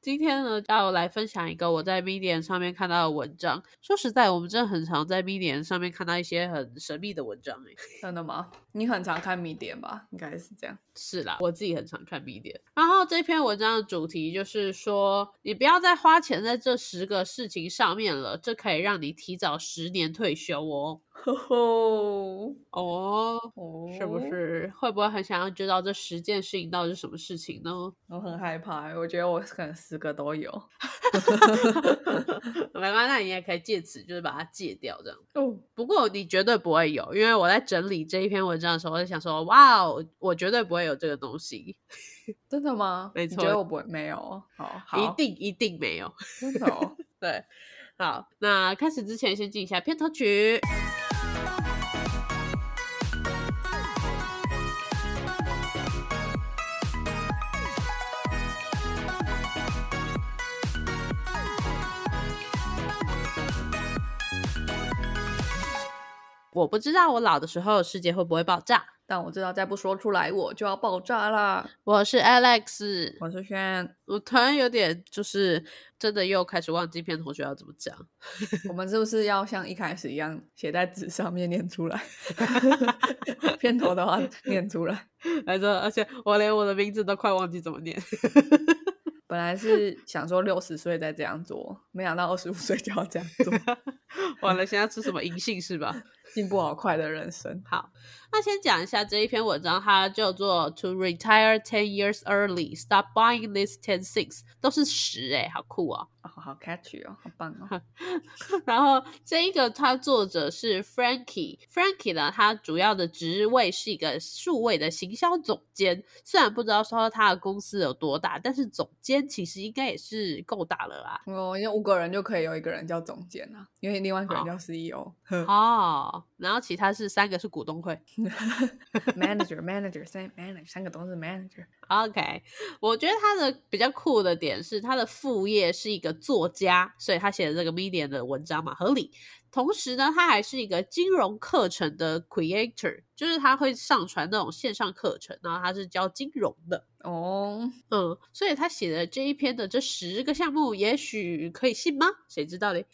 今天呢，要来分享一个我在 Medium 上面看到的文章。说实在，我们真的很常在 Medium 上面看到一些很神秘的文章诶。真的吗？你很常看 Medium 吧？应该是这样。是啦，我自己很常看 Medium。然后这篇文章的主题就是说，你不要再花钱在这十个事情上面了，这可以让你提早十年退休哦。吼 吼 哦，哦是不？是？会不会很想要知道这十件事情到底是什么事情呢？我很害怕，我觉得我可能十个都有。没关系，那你也可以借此就是把它戒掉这样。哦，不过你绝对不会有，因为我在整理这一篇文章的时候，我在想说，哇哦，我绝对不会有这个东西，真的吗？没你觉错得我不会？没有好，一定一定没有。真的哦。对，好，那开始之前先进一下片头曲。我不知道我老的时候世界会不会爆炸。但我知道再不说出来，我就要爆炸啦。我是 Alex，我是轩，我突然有点就是真的又开始忘记片头曲要怎么讲。我们是不是要像一开始一样写在纸上面念出来？片头的话念出来。来着，而且我连我的名字都快忘记怎么念。本来是想说六十岁再这样做，没想到二十五岁就要这样做，完了，现在吃什么银杏是吧？进步好快的人生。好，那先讲一下这一篇文章，它叫做 “To retire ten years early, stop buying these ten things”，都是十哎，好酷哦。哦，好 catchy 哦，好棒哦。然后这一个它作者是 Frankie，Frankie 呢，他主要的职位是一个数位的行销总监。虽然不知道说他的公司有多大，但是总监其实应该也是够大了啦。哦，因为五个人就可以有一个人叫总监啊，因为另外一个人叫 CEO。呵哦，然后其他是三个是股东会。manager manager 三 manager 三个都是 manager。OK，我觉得他的比较酷的点是他的副业是一个作家，所以他写的这个 Medium 的文章嘛合理。同时呢，他还是一个金融课程的 creator，就是他会上传那种线上课程，然后他是教金融的。哦，嗯，所以他写的这一篇的这十个项目，也许可以信吗？谁知道嘞？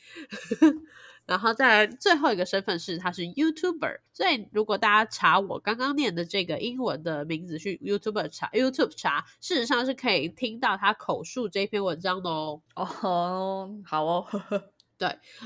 然后再来最后一个身份是他是 YouTuber，所以如果大家查我刚刚念的这个英文的名字去 YouTuber 查 YouTube 查，事实上是可以听到他口述这篇文章的哦。哦，好哦，呵呵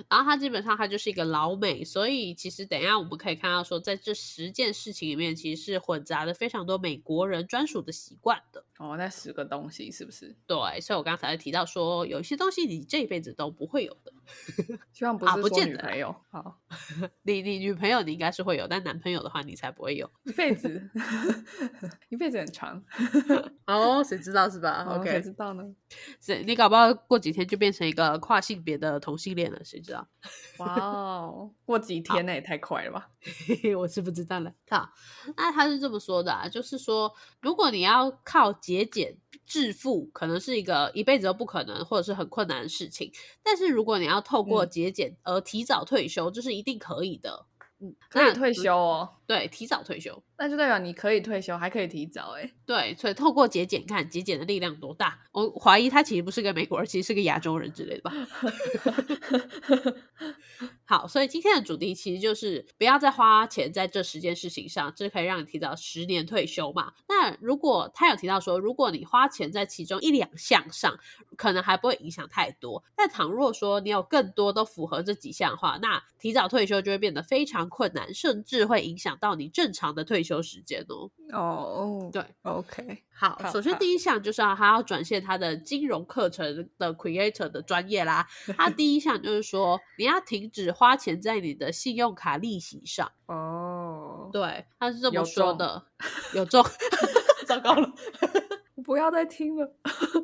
然后他基本上他就是一个老美，所以其实等一下我们可以看到说，在这十件事情里面，其实是混杂了非常多美国人专属的习惯的。哦，那十个东西是不是？对，所以我刚才提到说，有一些东西你这一辈子都不会有的。希望不啊是说女朋友。好，你你女朋友你应该是会有，但男朋友的话你才不会有。一辈子，一辈子很长。哦，谁知道是吧？OK，谁知道呢？谁你搞不好过几天就变成一个跨性别的同性恋了，谁知道？哇哦，过几天那也太快了吧？我是不知道了。好，那他是这么说的啊，就是说，如果你要靠节俭致富，可能是一个一辈子都不可能，或者是很困难的事情。但是如果你要透过嗯节俭而提早退休，这是一定可以的。嗯，那可以退休哦，对，提早退休。那就代表你可以退休，还可以提早哎。对，所以透过节俭看节俭的力量多大。我怀疑他其实不是个美国人，其实是个亚洲人之类的吧。好，所以今天的主题其实就是不要再花钱在这十件事情上，这可以让你提早十年退休嘛。那如果他有提到说，如果你花钱在其中一两项上，可能还不会影响太多。但倘若说你有更多都符合这几项的话，那提早退休就会变得非常困难，甚至会影响到你正常的退休时间哦。哦，对，OK，好，首先第一项就是要他要转现他的金融课程的 creator 的专业啦。他第一项就是说，你要停止花钱在你的信用卡利息上。哦，对，他是这么说的，有中 糟糕了。不要再听了，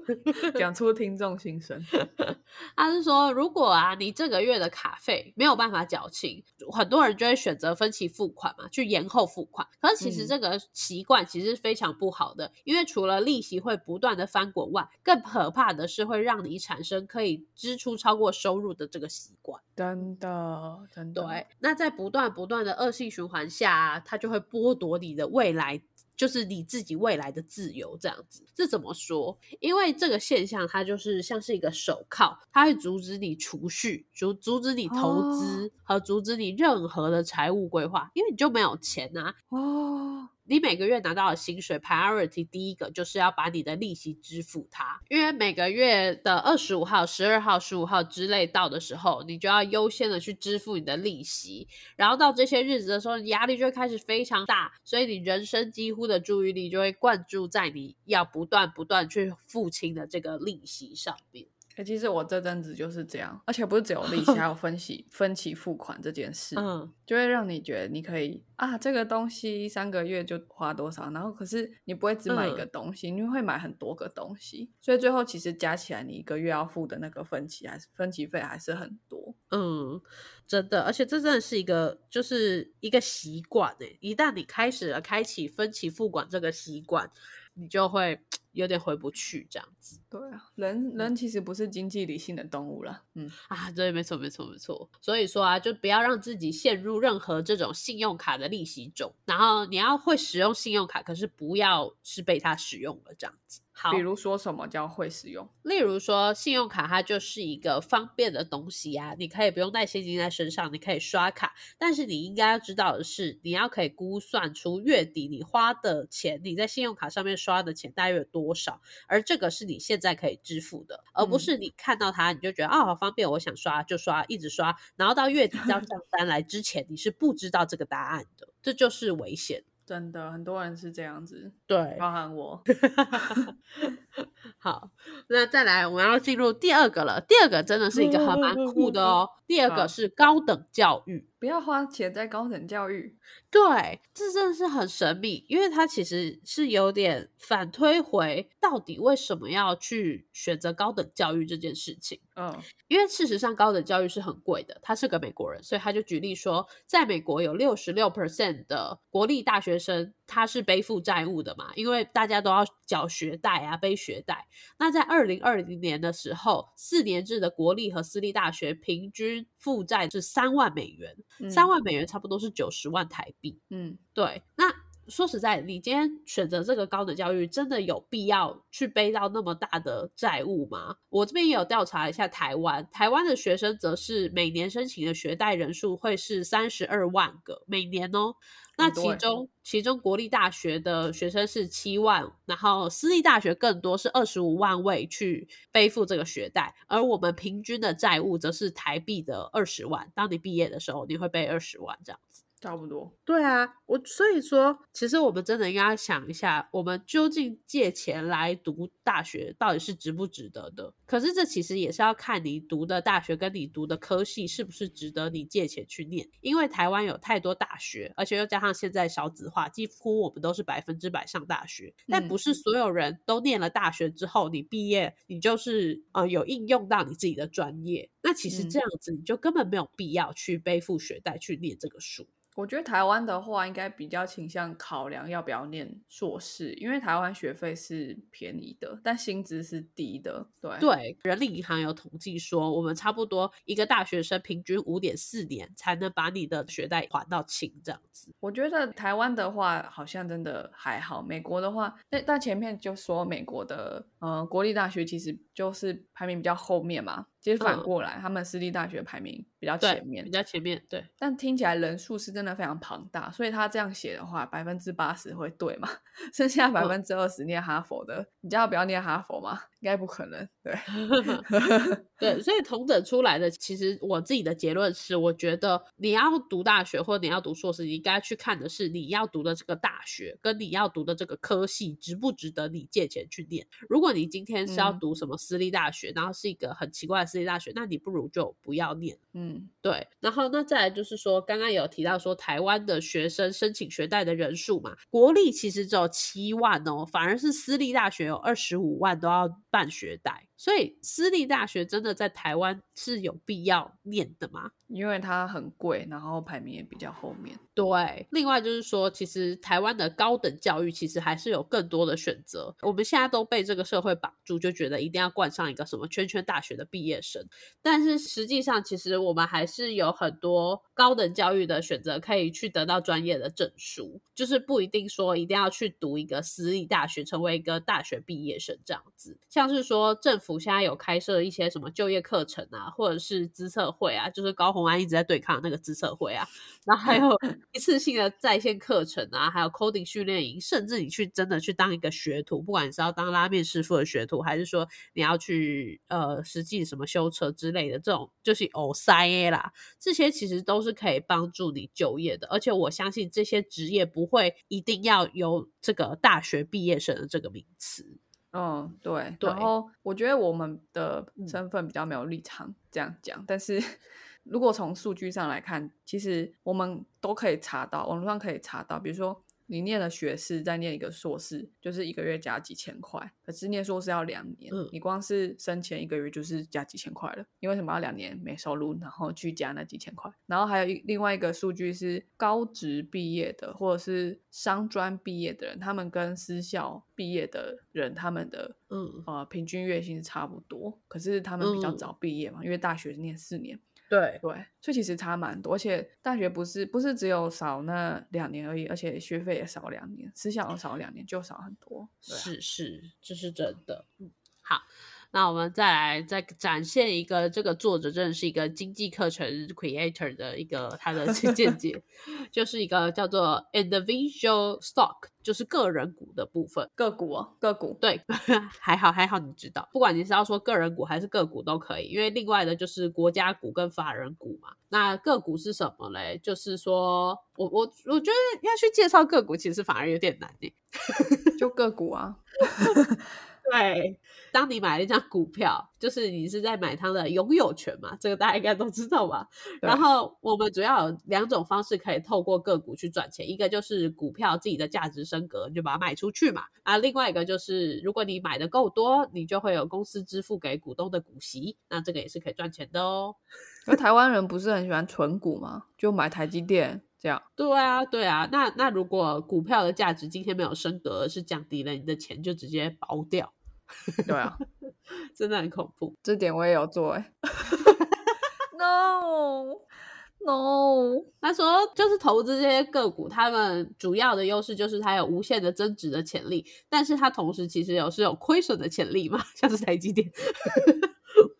讲出听众心声。他是说，如果啊你这个月的卡费没有办法缴清，很多人就会选择分期付款嘛，去延后付款。可是其实嗯这个习惯其实是非常不好的，因为除了利息会不断的翻滚外，更可怕的是会让你产生可以支出超过收入的这个习惯。真的，真的，对，那在不断不断的恶性循环下、啊，它就会剥夺你的未来就是你自己未来的自由这样子。这怎么说？因为这个现象它就是像是一个手铐，它会阻止你储蓄、阻阻止你投资和阻止你任何的财务规划，因为你就没有钱啊。哦，你每个月拿到的薪水，priority 第一个就是要把你的利息支付它，因为每个月的二十五号、十二号、十五号之类到的时候，你就要优先的去支付你的利息，然后到这些日子的时候，你压力就会开始非常大，所以你人生几乎的注意力就会灌注在你要不断不断去付清的这个利息上面。哎、其实我这阵子就是这样，而且不是只有利息，还有分期分期付款这件事，嗯，就会让你觉得你可以啊，这个东西三个月就花多少，然后可是你不会只买一个嗯东西，你会买很多个东西，所以最后其实加起来，你一个月要付的那个分期还是分期费还是很多。嗯，真的，而且这真的是一个，就是一个习惯诶。一旦你开始了开启分期付款这个习惯，你就会 有点回不去这样子对啊，人人其实不是经济理性的动物了。嗯，啊。对，没错，没错，没错。所以说啊，就不要让自己陷入任何这种信用卡的利息中。然后你要会使用信用卡，可是不要是被它使用了这样子。好，比如说什么叫会使用？例如说，信用卡它就是一个方便的东西啊，你可以不用带现金在身上，你可以刷卡。但是你应该要知道的是，你要可以估算出月底你花的钱，你在信用卡上面刷的钱大约有多少，而这个是你现在可以支付的，而不嗯是你看到它你就觉得啊、好方便，我想刷就刷，一直刷，然后到月底账单 来之前，你是不知道这个答案的，这就是危险。真的，很多人是这样子，对，包含我。好，那再来，我们要进入第二个了。第二个真的是一个很蛮酷的哦。第二个是高等教育，不要花钱在高等教育。对，这真的是很神秘，因为它其实是有点反推回到底为什么要去选择高等教育这件事情。嗯因为事实上，高等教育是很贵的。他是个美国人，所以他就举例说，在美国有六十六 percent 的国立大学生他是背负债务的嘛，因为大家都要缴学贷啊，背学贷。那在二零二零年的时候，四年制的国立和私立大学平均负债是三万美元，三、嗯万美元差不多是九十万台币。嗯，对，那说实在，你今天选择这个高等教育，真的有必要去背到那么大的债务吗？我这边也有调查一下台湾，台湾的学生则是每年申请的学贷人数会是三十二万个每年哦。那其中，其中国立大学的学生是七万，然后私立大学更多是二十五万位去背负这个学贷，而我们平均的债务则是台币的二十万。当你毕业的时候，你会背二十万这样子。差不多。对啊，我所以说，其实我们真的应该想一下，我们究竟借钱来读大学到底是值不值得的？可是这其实也是要看你读的大学跟你读的科系是不是值得你借钱去念。因为台湾有太多大学，而且又加上现在少子化，几乎我们都是百分之百上大学。但不嗯是所有人都念了大学之后，你毕业你就是呃有应用到你自己的专业。那其实嗯这样子，你就根本没有必要去背负学贷去念这个书。我觉得台湾的话，应该比较倾向考量要不要念硕士，因为台湾学费是便宜的，但薪资是低的。对，对，人力银行有统计说，我们差不多一个大学生平均五点四年才能把你的学贷还到清，这样子。我觉得台湾的话好像真的还好，美国的话，那但前面就说美国的呃国立大学其实就是排名比较后面嘛，其实反嗯过来，他们私立大学排名比较前，面比，较前面对。但听起来人数是真的非常庞大，所以他这样写的话，百分之八十会对嘛？剩下百嗯分之二十念哈佛的，你叫他不要念哈佛吗？应该不可能，对。对，所以同等出来的，其实我自己的结论是，我觉得你要读大学或者你要读硕士，你应该去看的是你要读的这个大学跟你要读的这个科系值不值得你借钱去念。如果你今天是要嗯读什么私立大学，然后是一个很奇怪的私立大学，那你不如就不要念。嗯对，然后那再来就是说，刚刚有提到说，台湾的学生申请学贷的人数嘛，国立其实只有七万哦，反而是私立大学有二十五万都要办学贷。所以私立大学真的在台湾是有必要念的吗？因为它很贵，然后排名也比较后面。对，另外就是说，其实台湾的高等教育其实还是有更多的选择。我们现在都被这个社会绑住，就觉得一定要冠上一个什么圈圈大学的毕业生。但是实际上，其实我们还是有很多高等教育的选择，可以去得到专业的证书，就是不一定说一定要去读一个私立大学，成为一个大学毕业生这样子。像是说政府现在有开设一些什么就业课程啊，或者是资策会啊，就是高红安一直在对抗那个资策会啊，然后还有。一次性的在线课程啊，还有 coding 训练营，甚至你去真的去当一个学徒，不管你是要当拉面师傅的学徒，还是说你要去呃实际什么修车之类的，这种就是偶塞啦，这些其实都是可以帮助你就业的。而且我相信这些职业不会一定要有这个大学毕业生的这个名词。嗯，对。然后我觉得我们的身份比较没有立场这样讲，但是。如果从数据上来看，其实我们都可以查到，网络上可以查到，比如说你念了学士，再念一个硕士，就是一个月加几千块。可是念硕士要两年，你光是生前一个月就是加几千块了。你为什么要两年没收入，然后去加那几千块？然后还有一另外一个数据是高职毕业的或者是商专毕业的人，他们跟私校毕业的人，他们的嗯呃平均月薪是差不多，可是他们比较早毕业嘛，因为大学念四年。对对，所以其实差蛮多，而且大学不是不是只有少那两年而已，而且学费也少两年，私校少两年就少很多。是是，这是真的。嗯，好。那我们再来再展现一个这个作者真的是一个经济课程 creator 的一个他的 见解，就是一个叫做 individual stock，就是个人股的部分，个股哦，个股，对，还 好还好，你知道，不管你是要说个人股还是个股都可以，因为另外的就是国家股跟法人股嘛。那个股是什么嘞？就是说我我我觉得要去介绍个股，其实反而有点难诶，就个股啊。对，当你买了一张股票，就是你是在买它的拥有权嘛，这个大家应该都知道吧。然后我们主要有两种方式可以透过个股去赚钱，一个就是股票自己的价值升格，你就把它卖出去嘛。啊，另外一个就是如果你买的够多，你就会有公司支付给股东的股息，那这个也是可以赚钱的哦。而台湾人不是很喜欢存股吗？就买台积电。这样对啊，对啊，那那如果股票的价值今天没有升格，而是降低了，你的钱就直接薄掉。对啊，真的很恐怖。这点我也有做哎。No No，他说就是投资这些个股，他们主要的优势就是它有无限的增值的潜力，但是它同时其实有是有亏损的潜力嘛，像是台积电。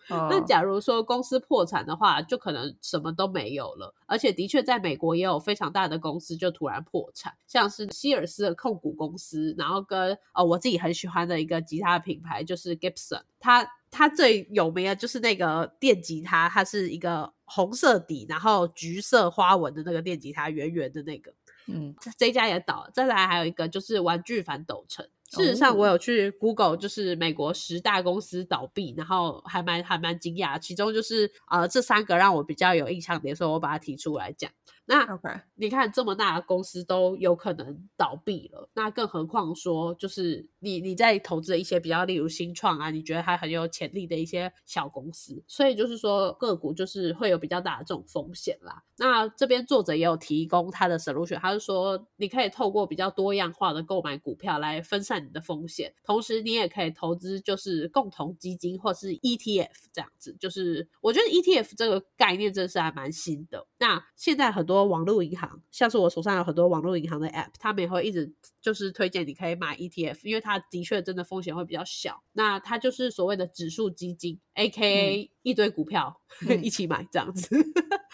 那假如说公司破产的话，就可能什么都没有了。而且的确，在美国也有非常大的公司就突然破产，像是希尔斯的控股公司，然后跟哦我自己很喜欢的一个吉他品牌就是 Gibson，它它最有名的就是那个电吉他，它是一个红色底，然后橘色花纹的那个电吉他，圆圆的那个。嗯，这家也倒了。再来还有一个就是玩具反斗城。事实上，我有去 Google，就是美国十大公司倒闭，然后还蛮还蛮惊讶，其中就是呃这三个让我比较有印象点，所以我把它提出来讲。那 OK，你看这么大的公司都有可能倒闭了，那更何况说就是你你在投资的一些比较例如新创啊，你觉得它很有潜力的一些小公司，所以就是说个股就是会有比较大的这种风险啦。那这边作者也有提供他的 solution，他是说你可以透过比较多样化的购买股票来分散你的风险，同时你也可以投资就是共同基金或是 ETF 这样子。就是我觉得 ETF 这个概念真是还蛮新的。那现在很多。多网络银行，像是我手上有很多网络银行的 App，他们也会一直就是推荐你可以买 ETF，因为它的确真的风险会比较小。那它就是所谓的指数基金，A.K.A. 一堆股票 一起买这样子。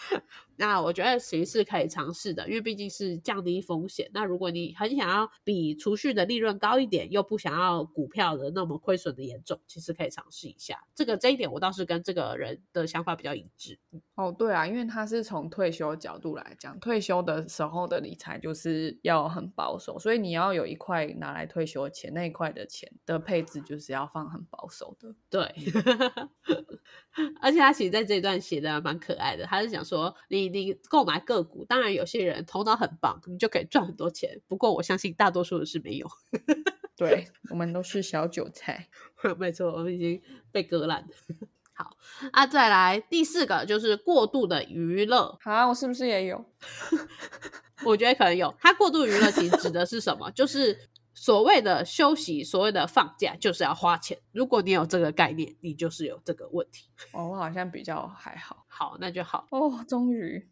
那我觉得其实是可以尝试的，因为毕竟是降低风险。那如果你很想要比储蓄的利润高一点，又不想要股票的那么亏损的严重，其实可以尝试一下。这个这一点我倒是跟这个人的想法比较一致。哦，对啊，因为他是从退休角度来讲，退休的时候的理财就是要很保守，所以你要有一块拿来退休钱，那一块的钱的配置就是要放很保守的。对，而且他其实在这一段写的蛮可爱的，他是讲说你。你购买个股，当然有些人头脑很棒，你就可以赚很多钱。不过我相信大多数人是没有。对，我们都是小韭菜。没错，我们已经被割烂了。好，啊，再来第四个就是过度的娱乐。好，我是不是也有？我觉得可能有。它过度娱乐其实指的是什么？就是所谓的休息，所谓的放假，就是要花钱。如果你有这个概念，你就是有这个问题。哦，我好像比较还好。好，那就好。哦，终于。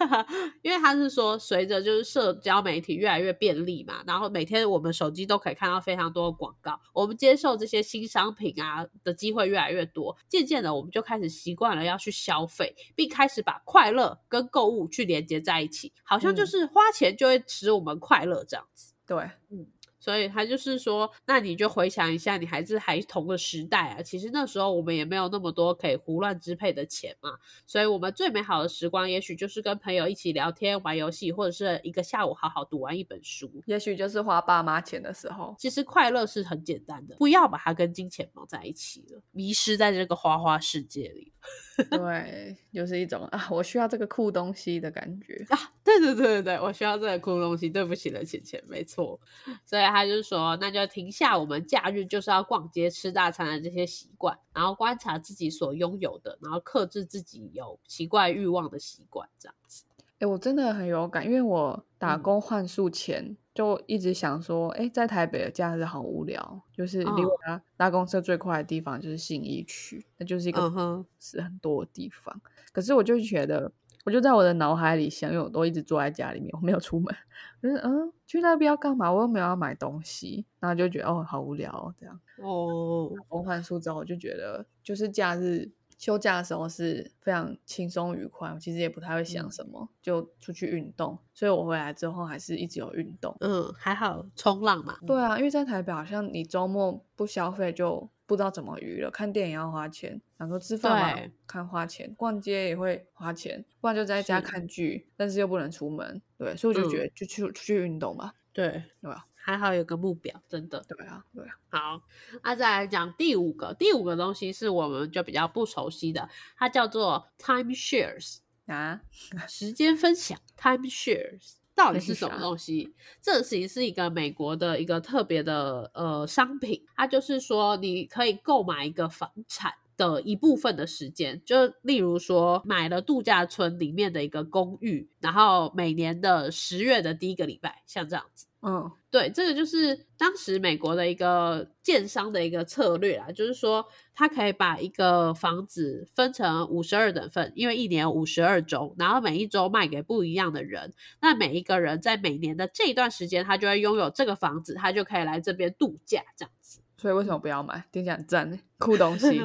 因为他是说，随着就是社交媒体越来越便利嘛，然后每天我们手机都可以看到非常多的广告，我们接受这些新商品啊的机会越来越多，渐渐的我们就开始习惯了要去消费，并开始把快乐跟购物去连接在一起，好像就是花钱就会使我们快乐这样子。对，嗯。所以他就是说，那你就回想一下，你还是还同个时代啊。其实那时候我们也没有那么多可以胡乱支配的钱嘛。所以，我们最美好的时光，也许就是跟朋友一起聊天、玩游戏，或者是一个下午好好读完一本书。也许就是花爸妈钱的时候。其实快乐是很简单的，不要把它跟金钱绑在一起了，迷失在这个花花世界里。对，就是一种啊，我需要这个酷东西的感觉啊。对对对对对，我需要这个酷东西。对不起了，钱钱，没错。所以他就是说，那就停下我们假日就是要逛街、吃大餐的这些习惯，然后观察自己所拥有的，然后克制自己有奇怪欲望的习惯，这样子。哎，我真的很有感，因为我打工换宿前就一直想说，哎，在台北的假日好无聊，就是离我家搭公车最快的地方就是信义区，那就是一个是很多的地方。可是我就觉得，我就在我的脑海里想，因为我都一直坐在家里面，我没有出门，就是嗯，去那边要干嘛？我又没有要买东西，然后就觉得哦，好无聊这样。哦，打工换宿之后，我就觉得就是假日。休假的时候是非常轻松愉快，其实也不太会想什么，就出去运动。所以我回来之后还是一直有运动。嗯，还好冲浪嘛。对啊，因为在台北好像你周末不消费就不知道怎么娱乐，看电影要花钱，然后吃饭嘛看花钱，逛街也会花钱，不然就在家看剧，但是又不能出门。对，所以我就觉得就去出去运动吧。对，对吧？还好有个目标，真的。对啊，对啊。好，那再来讲第五个，第五个东西是我们就比较不熟悉的，它叫做 time shares 啊，时间分享。time shares 到底是什么东西？这其实是一个美国的一个特别的呃商品，它就是说你可以购买一个房产。的一部分的时间，就例如说买了度假村里面的一个公寓，然后每年的十月的第一个礼拜，像这样子。嗯，对，这个就是当时美国的一个建商的一个策略啊，就是说他可以把一个房子分成五十二等份，因为一年五十二周，然后每一周卖给不一样的人，那每一个人在每年的这一段时间，他就会拥有这个房子，他就可以来这边度假，这样子。所以为什么不要买？听起来很赞酷东西。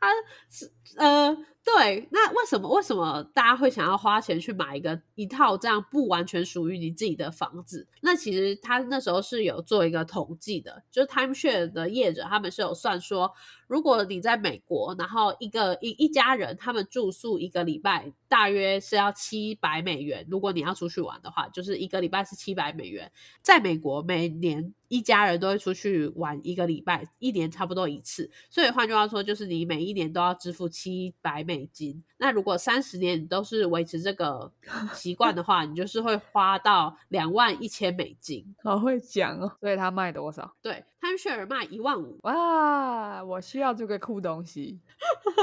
他 是呃。对，那为什么为什么大家会想要花钱去买一个一套这样不完全属于你自己的房子？那其实他那时候是有做一个统计的，就是 timeshare 的业者他们是有算说，如果你在美国，然后一个一一家人他们住宿一个礼拜大约是要七百美元，如果你要出去玩的话，就是一个礼拜是七百美元。在美国每年一家人都会出去玩一个礼拜，一年差不多一次，所以换句话说，就是你每一年都要支付七百美。美金，那如果三十年你都是维持这个 习惯的话，你就是会花到两万一千美金。好会讲哦，所以他卖多少？对。汤雪尔卖一万五哇！我需要这个酷东西。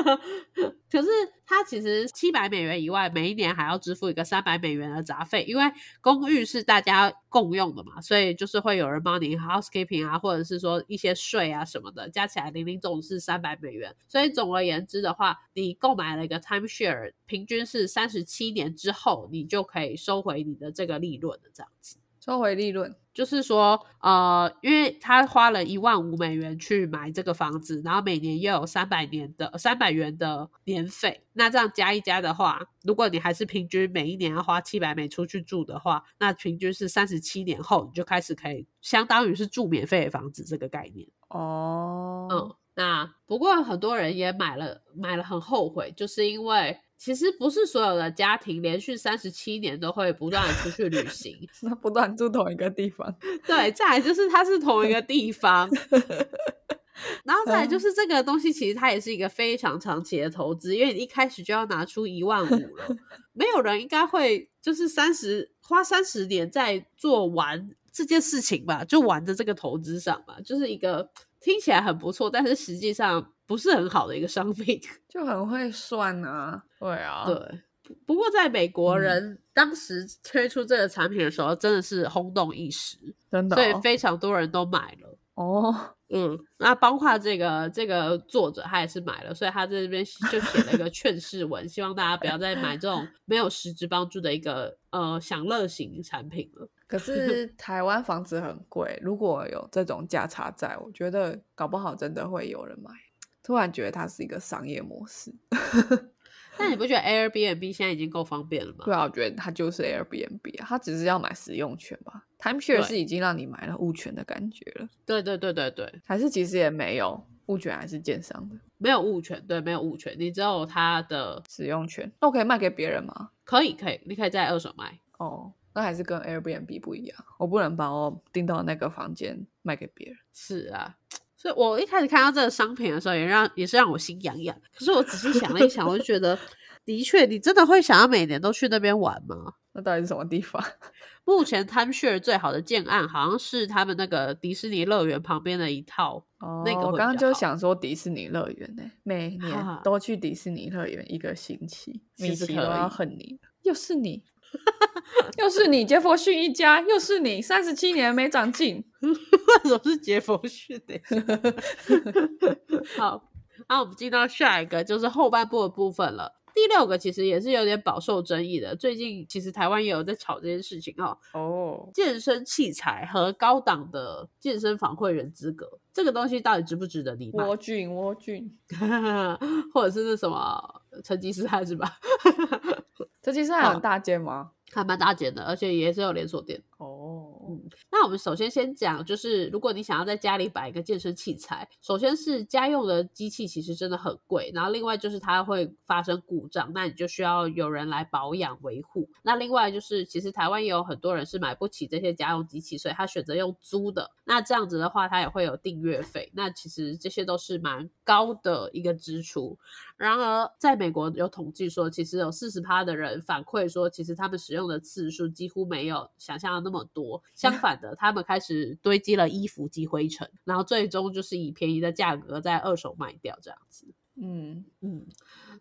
可是它其实七百美元以外，每一年还要支付一个三百美元的杂费，因为公寓是大家共用的嘛，所以就是会有人帮你 housekeeping 啊，或者是说一些税啊什么的，加起来零零总是三百美元。所以总而言之的话，你购买了一个 timeshare，平均是三十七年之后，你就可以收回你的这个利润的这样子。收回利润。就是说，呃，因为他花了一万五美元去买这个房子，然后每年又有三百年的三百元的年费，那这样加一加的话，如果你还是平均每一年要花七百美出去住的话，那平均是三十七年后你就开始可以，相当于是住免费的房子这个概念。哦，嗯，那不过很多人也买了，买了很后悔，就是因为。其实不是所有的家庭连续三十七年都会不断的出去旅行，那不断住同一个地方。对，再来就是它是同一个地方，然后再来就是这个东西其实它也是一个非常长期的投资，因为你一开始就要拿出一万五了，没有人应该会就是三十花三十年在做完这件事情吧，就玩的这个投资上吧，就是一个听起来很不错，但是实际上不是很好的一个商品，就很会算啊。对啊，对。不过在美国人当时推出这个产品的时候，真的是轰动一时，真的，所以非常多人都买了。哦，嗯，那包括这个这个作者，他也是买了，所以他在这边就写了一个劝世文，希望大家不要再买这种没有实质帮助的一个呃享乐型产品了。可是 台湾房子很贵，如果有这种价差在，我觉得搞不好真的会有人买。突然觉得它是一个商业模式。那你不觉得 Airbnb 现在已经够方便了吗？对啊，我觉得它就是 Airbnb 啊，它只是要买使用权吧。Timeshare 是已经让你买了物权的感觉了。对对对对对，还是其实也没有物权，还是建商的，没有物权，对，没有物权，你只有它的使用权。那我可以卖给别人吗？可以，可以，你可以在二手卖。哦，那还是跟 Airbnb 不一样，我不能把我订到那个房间卖给别人。是啊。所以我一开始看到这个商品的时候，也让也是让我心痒痒。可是我仔细想了一想，我就觉得，的确，你真的会想要每年都去那边玩吗？那到底是什么地方？目前 Timeshare 最好的建案好像是他们那个迪士尼乐园旁边的一套。哦，那个我刚刚就想说迪士尼乐园呢，每年都去迪士尼乐园一个星期，米奇都要恨你，又是你。又是你，杰佛逊一家，又是你，三十七年没长进，为什么是杰佛逊的？好，那我们进到下一个，就是后半部的部分了。第六个其实也是有点饱受争议的，最近其实台湾也有在吵这件事情哦。哦，健身器材和高档的健身房会员资格，这个东西到底值不值得你买？蜗菌，蜗菌，或者是那什么成吉思汗是吧？成吉思汗很大间吗？还蛮大间的，而且也是有连锁店。哦，嗯，那我们首先先讲，就是如果你想要在家里摆一个健身器材，首先是家用的机器其实真的很贵，然后另外就是它会发生故障，那你就需要有人来保养维护。那另外就是，其实台湾也有很多人是买不起这些家用机器，所以他选择用租的。那这样子的话，他也会有订阅费。那其实这些都是蛮高的一个支出。然而，在美国有统计说，其实有四十趴的人反馈说，其实他们使用的次数几乎没有想象的那么多。相反的，他们开始堆积了衣服及灰尘，然后最终就是以便宜的价格在二手卖掉这样子。嗯嗯。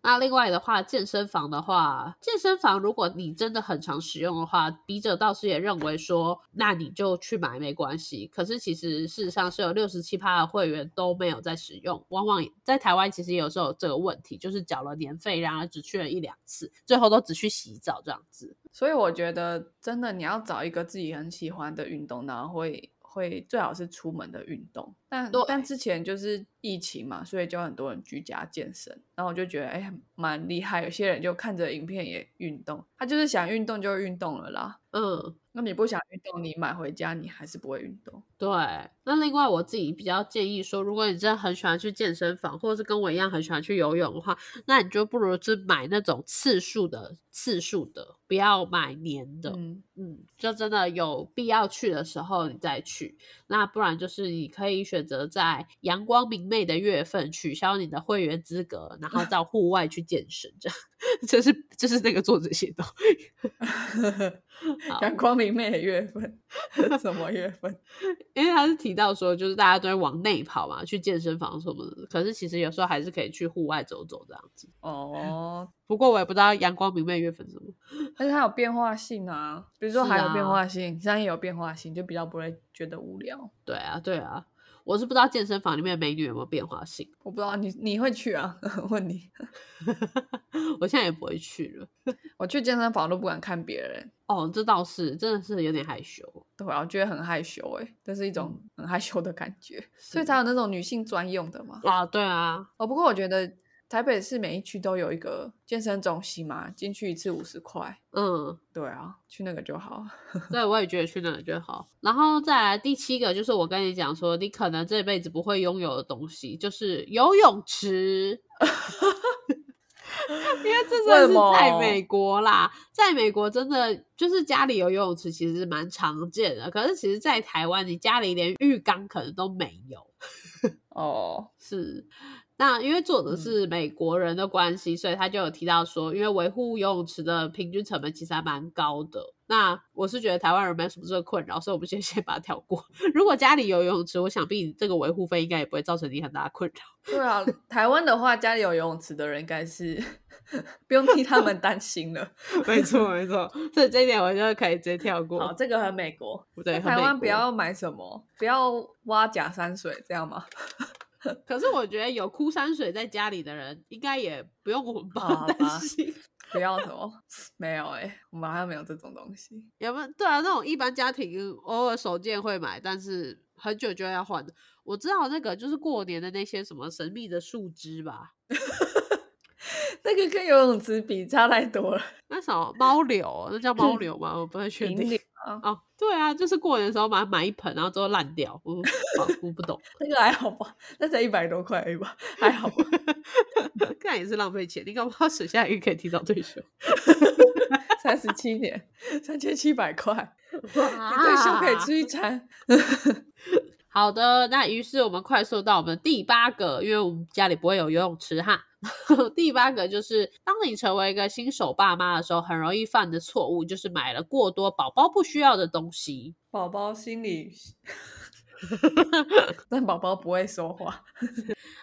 那另外的话，健身房的话，健身房如果你真的很常使用的话，笔者倒是也认为说，那你就去买没关系。可是其实事实上是有六十七趴的会员都没有在使用，往往在台湾其实有时候有这个问题，就是缴了年费，然而只去了一两次，最后都只去洗澡这样子。所以我觉得真的你要找一个自己很喜欢的运动，然后会。会最好是出门的运动，但但之前就是疫情嘛，所以就很多人居家健身，然后我就觉得哎蛮厉害，有些人就看着影片也运动，他就是想运动就运动了啦。嗯，那你不想运动，你买回家你还是不会运动。对，那另外我自己比较建议说，如果你真的很喜欢去健身房，或者是跟我一样很喜欢去游泳的话，那你就不如是买那种次数的次数的，不要买年的。嗯嗯，就真的有必要去的时候你再去，那不然就是你可以选择在阳光明媚的月份取消你的会员资格，然后到户外去健身，这样。这是这是那个作者写的。阳光明媚的月份，什么月份？因为他是提到说，就是大家都会往内跑嘛，去健身房什么的。可是其实有时候还是可以去户外走走这样子。哦，不过我也不知道阳光明媚月份什么，而且它有变化性啊。比如说还有变化性，现在也有变化性，就比较不会觉得无聊。对啊，对啊。我是不知道健身房里面美女有没有变化性，我不知道你你会去啊？问你，我现在也不会去了。我去健身房都不敢看别人。哦，这倒是，真的是有点害羞。对啊，我觉得很害羞哎，这是一种很害羞的感觉，所以才有那种女性专用的嘛。啊，对啊。哦，不过我觉得。台北市每一区都有一个健身中心嘛，进去一次五十块。嗯，对啊，去那个就好。对，我也觉得去那个就好。然后再来第七个，就是我跟你讲说，你可能这辈子不会拥有的东西，就是游泳池。因为这真的是在美国啦，在美国真的就是家里有游泳池，其实是蛮常见的。可是其实，在台湾，你家里连浴缸可能都没有。哦，是。那因为作者是美国人的关系，所以他就有提到说，因为维护游泳池的平均成本其实还蛮高的。那我是觉得台湾人没什么这个困扰，所以我们先 先把它跳过。如果家里有游泳池，我想必这个维护费应该也不会造成你很大的困扰。对啊，台湾的话，家里有游泳池的人应该是 不用替他们担心了。没错，没错，所以这一点我觉得可以直接跳过。好，这个很美国。对，台湾不要买什么，不要挖假山水，这样吗？可是我觉得有枯山水在家里的人，应该也不用我们帮担心。不要什么？没有哎，我们好像没有这种东西。有没有？对啊，那种一般家庭偶尔手贱会买，但是很久就要换的。我知道那个就是过年的那些什么神秘的树枝吧。那个跟游泳池比差太多了。那什么猫柳？那叫猫柳吗？我不太确定。哦，对啊，就是过年的时候买买一盆，然后之后烂掉。我我不懂。那个还好吧？那才一百多块吧？还好吧？看也是浪费钱。你干嘛省下来可以提早退休？三十七年，三千七百块，退休可以吃一餐。好的，那于是我们快速到我们第八个，因为我们家里不会有游泳池哈。第八个就是，当你成为一个新手爸妈的时候，很容易犯的错误就是买了过多宝宝不需要的东西。宝宝心里，但宝宝不会说话。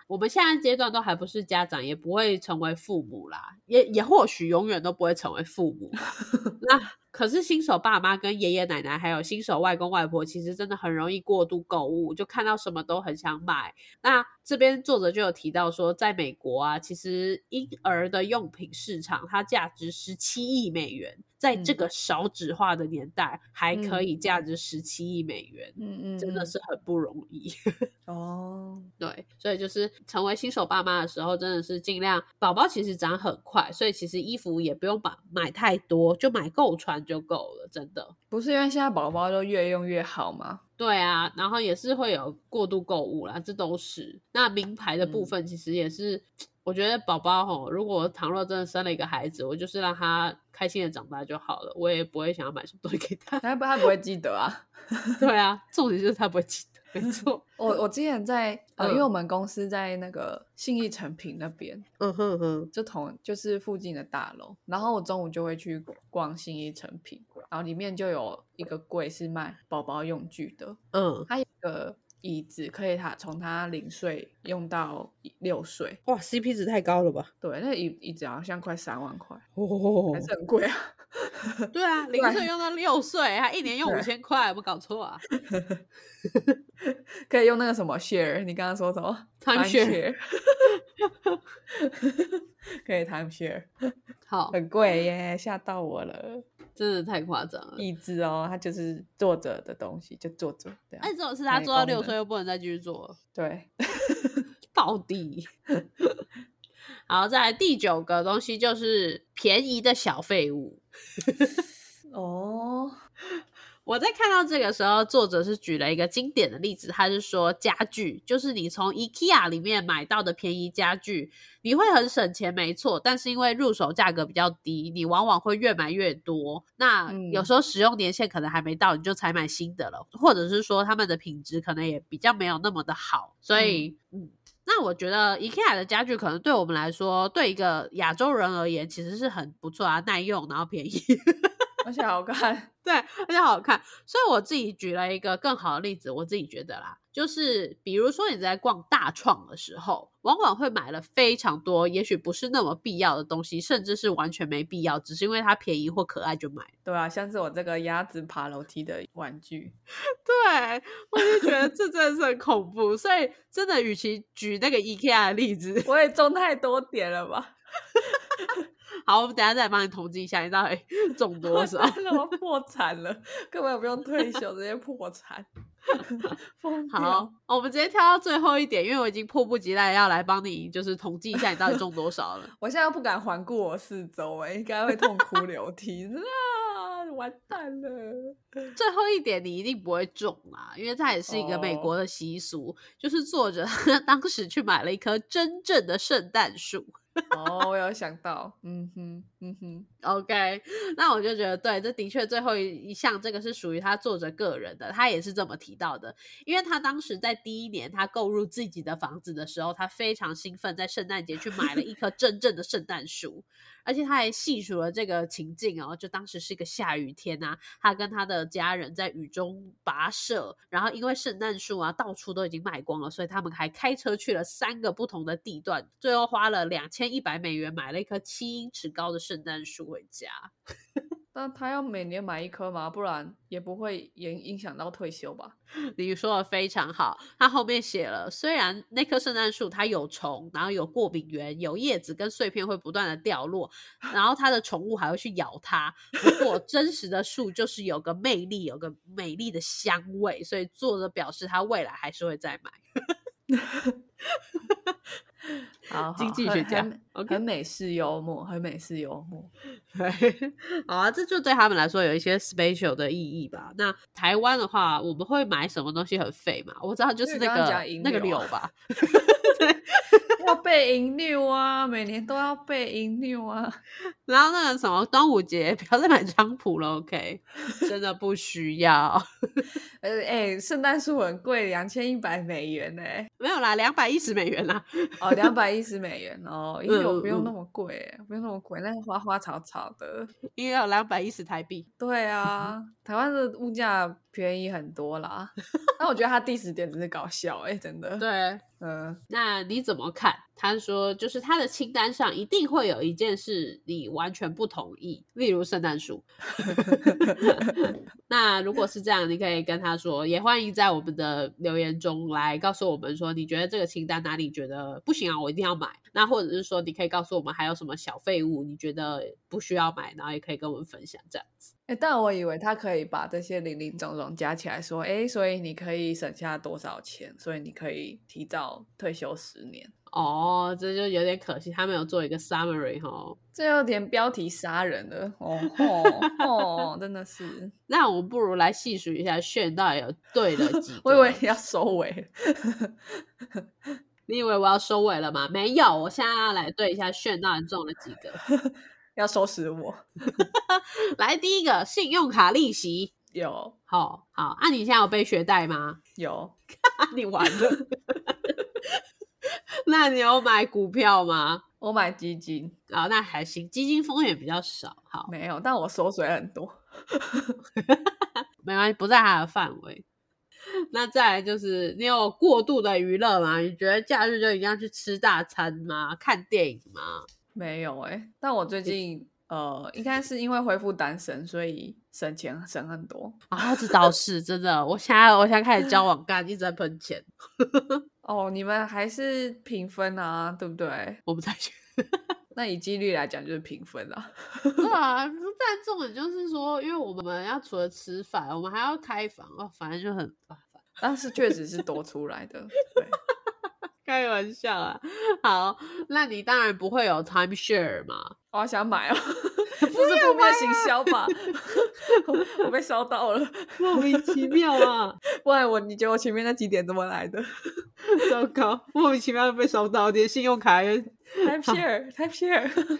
我们现在阶段都还不是家长，也不会成为父母啦，也也或许永远都不会成为父母。那可是新手爸妈跟爷爷奶奶，还有新手外公外婆，其实真的很容易过度购物，就看到什么都很想买。那这边作者就有提到说，在美国啊，其实婴儿的用品市场它价值十七亿美元。在这个少纸化的年代，还可以价值十七亿美元，嗯嗯，真的是很不容易 哦。对，所以就是成为新手爸妈的时候，真的是尽量宝宝其实长很快，所以其实衣服也不用把买太多，就买够穿就够了，真的。不是因为现在宝宝都越用越好吗？对啊，然后也是会有过度购物啦，这都是。那名牌的部分其实也是。我觉得宝宝吼，如果倘若真的生了一个孩子，我就是让他开心的长大就好了，我也不会想要买什么东西给他。他不，他不会记得啊。对啊，重点就是他不会记得。没错，我我之前在呃，因为我们公司在那个信义成品那边，嗯哼哼，就同就是附近的大楼，然后我中午就会去逛信义成品，然后里面就有一个柜是卖宝宝用具的，嗯，它有个。椅子可以，他从他零岁用到六岁，哇，CP 值太高了吧？对，那椅椅子好像快三万块，哦，还是很贵啊。对啊，零岁用到六岁，他一年用五千块，有没有搞错啊？可以用那个什么 share？你刚刚说什么？time share？可以 time share？好，很贵耶，吓到我了。真的太夸张了，椅子哦，它就是坐着的东西，就坐着。哎，这种是他做到六岁又不能再继续做，对，到底。好，再来第九个东西就是便宜的小废物。哦。我在看到这个时候，作者是举了一个经典的例子，他是说家具，就是你从 IKEA 里面买到的便宜家具，你会很省钱，没错。但是因为入手价格比较低，你往往会越买越多。那有时候使用年限可能还没到，你就才买新的了，或者是说他们的品质可能也比较没有那么的好。所以，嗯，那我觉得 IKEA 的家具可能对我们来说，对一个亚洲人而言，其实是很不错啊，耐用，然后便宜。而且好看，对，而且好看。所以我自己举了一个更好的例子，我自己觉得啦，就是比如说你在逛大创的时候，往往会买了非常多，也许不是那么必要的东西，甚至是完全没必要，只是因为它便宜或可爱就买。对啊，像是我这个鸭子爬楼梯的玩具，对我就觉得这真的是很恐怖。所以真的，与其举那个 IKEA 的例子，我也中太多点了吧。好，我们等下再帮你统计一下，你到底 中多少？我破产了，根本不用退休，直接破产。好，我们直接跳到最后一点，因为我已经迫不及待要来帮你，就是统计一下你到底中多少了。我现在不敢环顾我四周，哎，应该会痛哭流涕啊！完蛋了。最后一点你一定不会中啊，因为它也是一个美国的习俗，就是作者 当时去买了一棵真正的圣诞树。哦，我有想到，嗯哼，嗯哼，OK，那我就觉得，对，这的确最后一项，这个是属于他作者个人的，他也是这么提到的，因为他当时在第一年他购入自己的房子的时候，他非常兴奋，在圣诞节去买了一棵真正的圣诞树，而且他还细数了这个情境哦，就当时是一个下雨天呐，他跟他的家人在雨中跋涉，然后因为圣诞树啊到处都已经卖光了，所以他们还开车去了三个不同的地段，最后花了两千一百美元买了一棵七英尺高的圣诞树回家。那他要每年买一棵吗？不然也不会影影响到退休吧？你说的非常好，他后面写了，虽然那棵圣诞树它有虫，然后有过敏源，有叶子跟碎片会不断的掉落，然后他的宠物还会去咬它。不过 真实的树就是有个魅力，有个美丽的香味，所以作者表示他未来还是会再买。好，经济学家，很美式幽默，很美式幽默。对，好啊，这就对他们来说有一些 special 的意义吧。那台湾的话，我们会买什么东西很废嘛？我知道就是那个那个柳吧。对。要备银六啊，每年都要备银六啊。然后那个什么端午节不要再买 菖蒲了，OK？真的不需要。呃，哎，圣诞树很贵，两千一百美元呢。没有啦，两百一十美元啦。哦，两百一十美元哦，银柳不用那么贵，不用那么贵，那花花草草的，因为要两百一十台币。对啊，台湾的物价便宜很多啦。那我觉得他第十点真是搞笑哎，真的。对。嗯，那你怎么看？他说，就是他的清单上一定会有一件事你完全不同意，例如圣诞树。那如果是这样，你可以跟他说，也欢迎在我们的留言中来告诉我们说，你觉得这个清单哪里觉得不行啊？我一定要买。那或者是说，你可以告诉我们还有什么小废物你觉得不需要买，然后也可以跟我们分享这样子。哎，但我以为他可以把这些零零总总加起来说，哎，所以你可以省下多少钱？所以你可以提早退休十年。哦，这就有点可惜，他没有做一个 summary 哈，这有点标题杀人了。哦 哦，真的是。那我们不如来细数一下，炫到底有对了几？我以为你要收尾。你以为我要收尾了吗？没有，我现在要来对一下炫到底中了几个。要收拾我，来第一个信用卡利息有，好好，那你现在有背学贷吗？有，你完了。那你有买股票吗？我买基金啊，那还行，基金风险比较少。好，没有，但我缩水很多，没关系，不在他的范围。那再来就是你有过度的娱乐吗？你觉得假日就一定要去吃大餐吗？看电影吗？没有哎，但我最近呃，应该是因为恢复单身，所以省钱省很多啊。这倒是真的，我现在我现在开始交往干，一直在喷钱。哦，你们还是平分啊，对不对？我不太去。那以几率来讲，就是平分啊。对啊，但重点就是说，因为我们要除了吃饭，我们还要开房哦，反正就很麻烦。但是确实是多出来的。对。开玩笑啊！好，那你当然不会有 time share 嘛？我想买哦，不是负面行销吧？我被 烧到了，莫名其妙啊！不然我，你觉得我前面那几点怎么来的？糟糕，莫名其妙被烧到，连信用卡 time share，time share。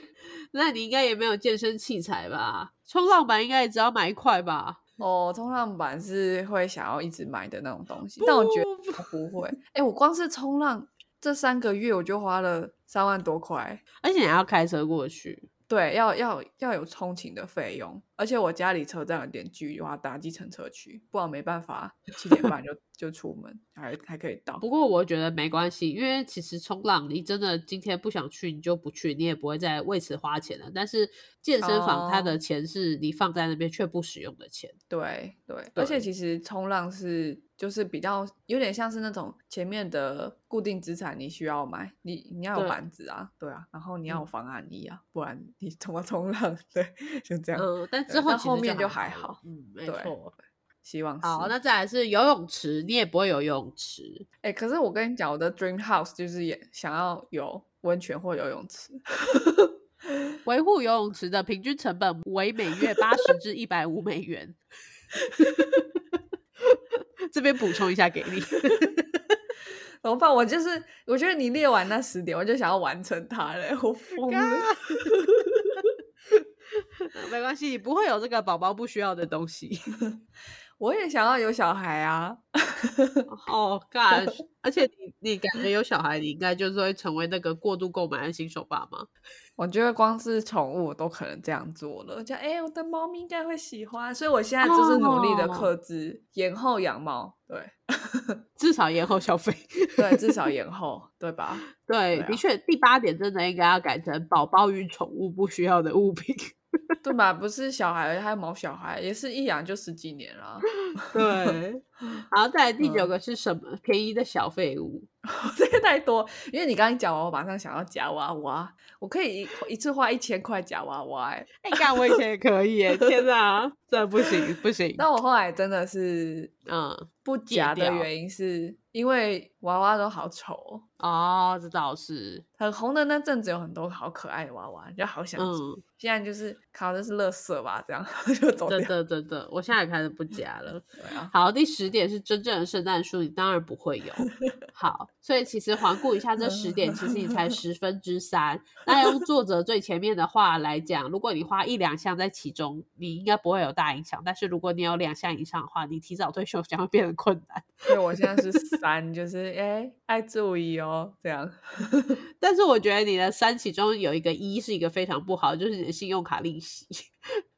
那你应该也没有健身器材吧？冲浪板应该也只要买一块吧？哦，冲浪板是会想要一直买的那种东西，但我觉得不会。哎，我光是冲浪。这三个月我就花了三万多块，而且你还要开车过去，对，要要要有通勤的费用，而且我家里车站有点距离，我要搭计程车去，不然没办法七点半就 就出门，还还可以到。不过我觉得没关系，因为其实冲浪你真的今天不想去，你就不去，你也不会再为此花钱了。但是健身房它的钱是你放在那边却不使用的钱，对对，而且其实冲浪是。就是比较有点像是那种前面的固定资产，你需要买，你你要有板子啊，对啊，然后你要有防寒衣啊，不然你怎么冲浪？对，就这样。嗯，但之后后面就还好。嗯，没错。希望好，那再来是游泳池，你也不会游游泳池。哎，可是我跟你讲，我的 dream house 就是也想要有温泉或游泳池。维护游泳池的平均成本为每月八十至一百五美元。这边补充一下给你，怎么办？我就是，我觉得你列完那十点，我就想要完成它了，我疯了。没关系，不会有这个宝宝不需要的东西。我也想要有小孩啊！哦，God！而且你你感觉有小孩，你应该就是会成为那个过度购买的新手爸妈。我觉得光是宠物都可能这样做了，就哎，我的猫咪应该会喜欢，所以我现在就是努力的克制，延后养猫，对，至少延后消费，对，至少延 后，对吧？对，的确，第八点真的应该要改成宝宝与宠物不需要的物品。对吧？不是小孩，还有毛小孩，也是一养就十几年了。对，然后再来第九个是什么？便宜的小废物，这个太多。因为你刚刚讲完，我马上想要夹娃娃，我可以一一次花一千块夹娃娃。哎，干我以前也可以。天 哪，这不行不行。那我后来真的是，嗯，不夹的原因是因为娃娃都好丑哦。这倒是很红的那阵子，有很多好可爱的娃娃，就好想。现在就是靠的是乐色吧，这样 就走掉。对对对对，我现在开始不夹了。好，第十点是真正的圣诞树，你当然不会有。好，所以其实环顾一下这十点，其实你才十分之三。那用作者最前面的话来讲，如果你花一两项在其中，你应该不会有大影响。但是如果你有两项以上的话，你提早退休将会变得困难。所以我现在是三，就是哎，爱注意哦，这样。但是我觉得你的三其中有一个一是一个非常不好，就是你的。信用卡利息，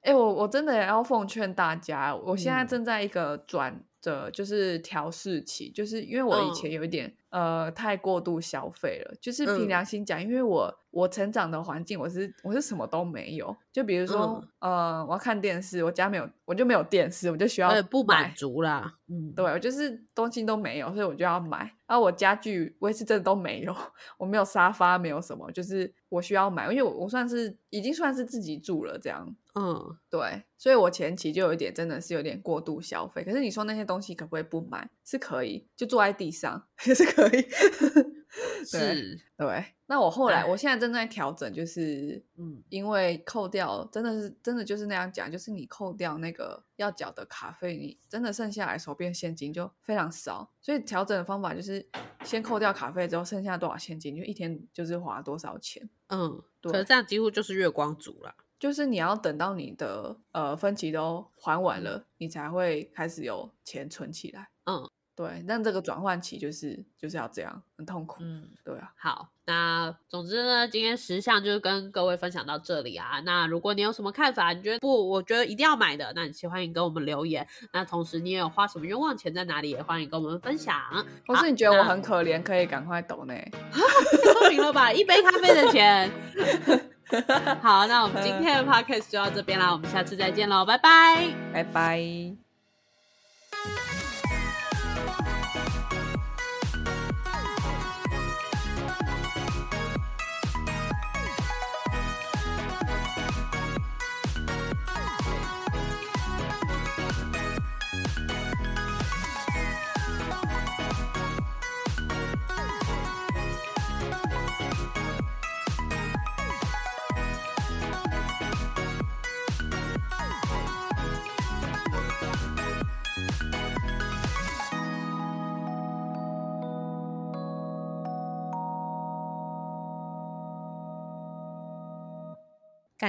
哎，我我真的也要奉劝大家，我现在正在一个转的，就是调试期，就是因为我以前有一点呃太过度消费了，就是凭良心讲，因为我我成长的环境，我是我是什么都没有，就比如说呃我要看电视，我家没有，我就没有电视，我就需要不满足啦，嗯，对我就是东西都没有，所以我就要买。然后我家具我也是真的都没有，我没有沙发，没有什么，就是我需要买，因为我我算是已经算是自己住了这样，嗯，对，所以我前期就有一点真的是有点过度消费。可是你说那些东西可不可以不买？是可以，就坐在地上也 是可以。是，对。那我后来，我现在正在调整，就是，嗯，因为扣掉，真的是真的就是那样讲，就是你扣掉那个要缴的卡费，你真的剩下来手边现金就非常少。所以调整的方法就是先扣掉卡费之后，剩下多少现金，就一天就是花多少钱。嗯，对。可是这样几乎就是月光族了。就是你要等到你的呃分期都还完了，你才会开始有钱存起来。嗯。对，但这个转换期就是就是要这样，很痛苦。嗯，对啊。好，那总之呢，今天十项就是跟各位分享到这里啊。那如果你有什么看法，你觉得不，我觉得一定要买的，那你欢迎跟我们留言。那同时你也有花什么冤枉钱在哪里，也欢迎跟我们分享。或是你觉得我很可怜，可以赶快抖呢？太聪明了吧，一杯咖啡的钱。好，那我们今天的 podcast 就到这边啦，我们下次再见喽，拜拜，拜拜。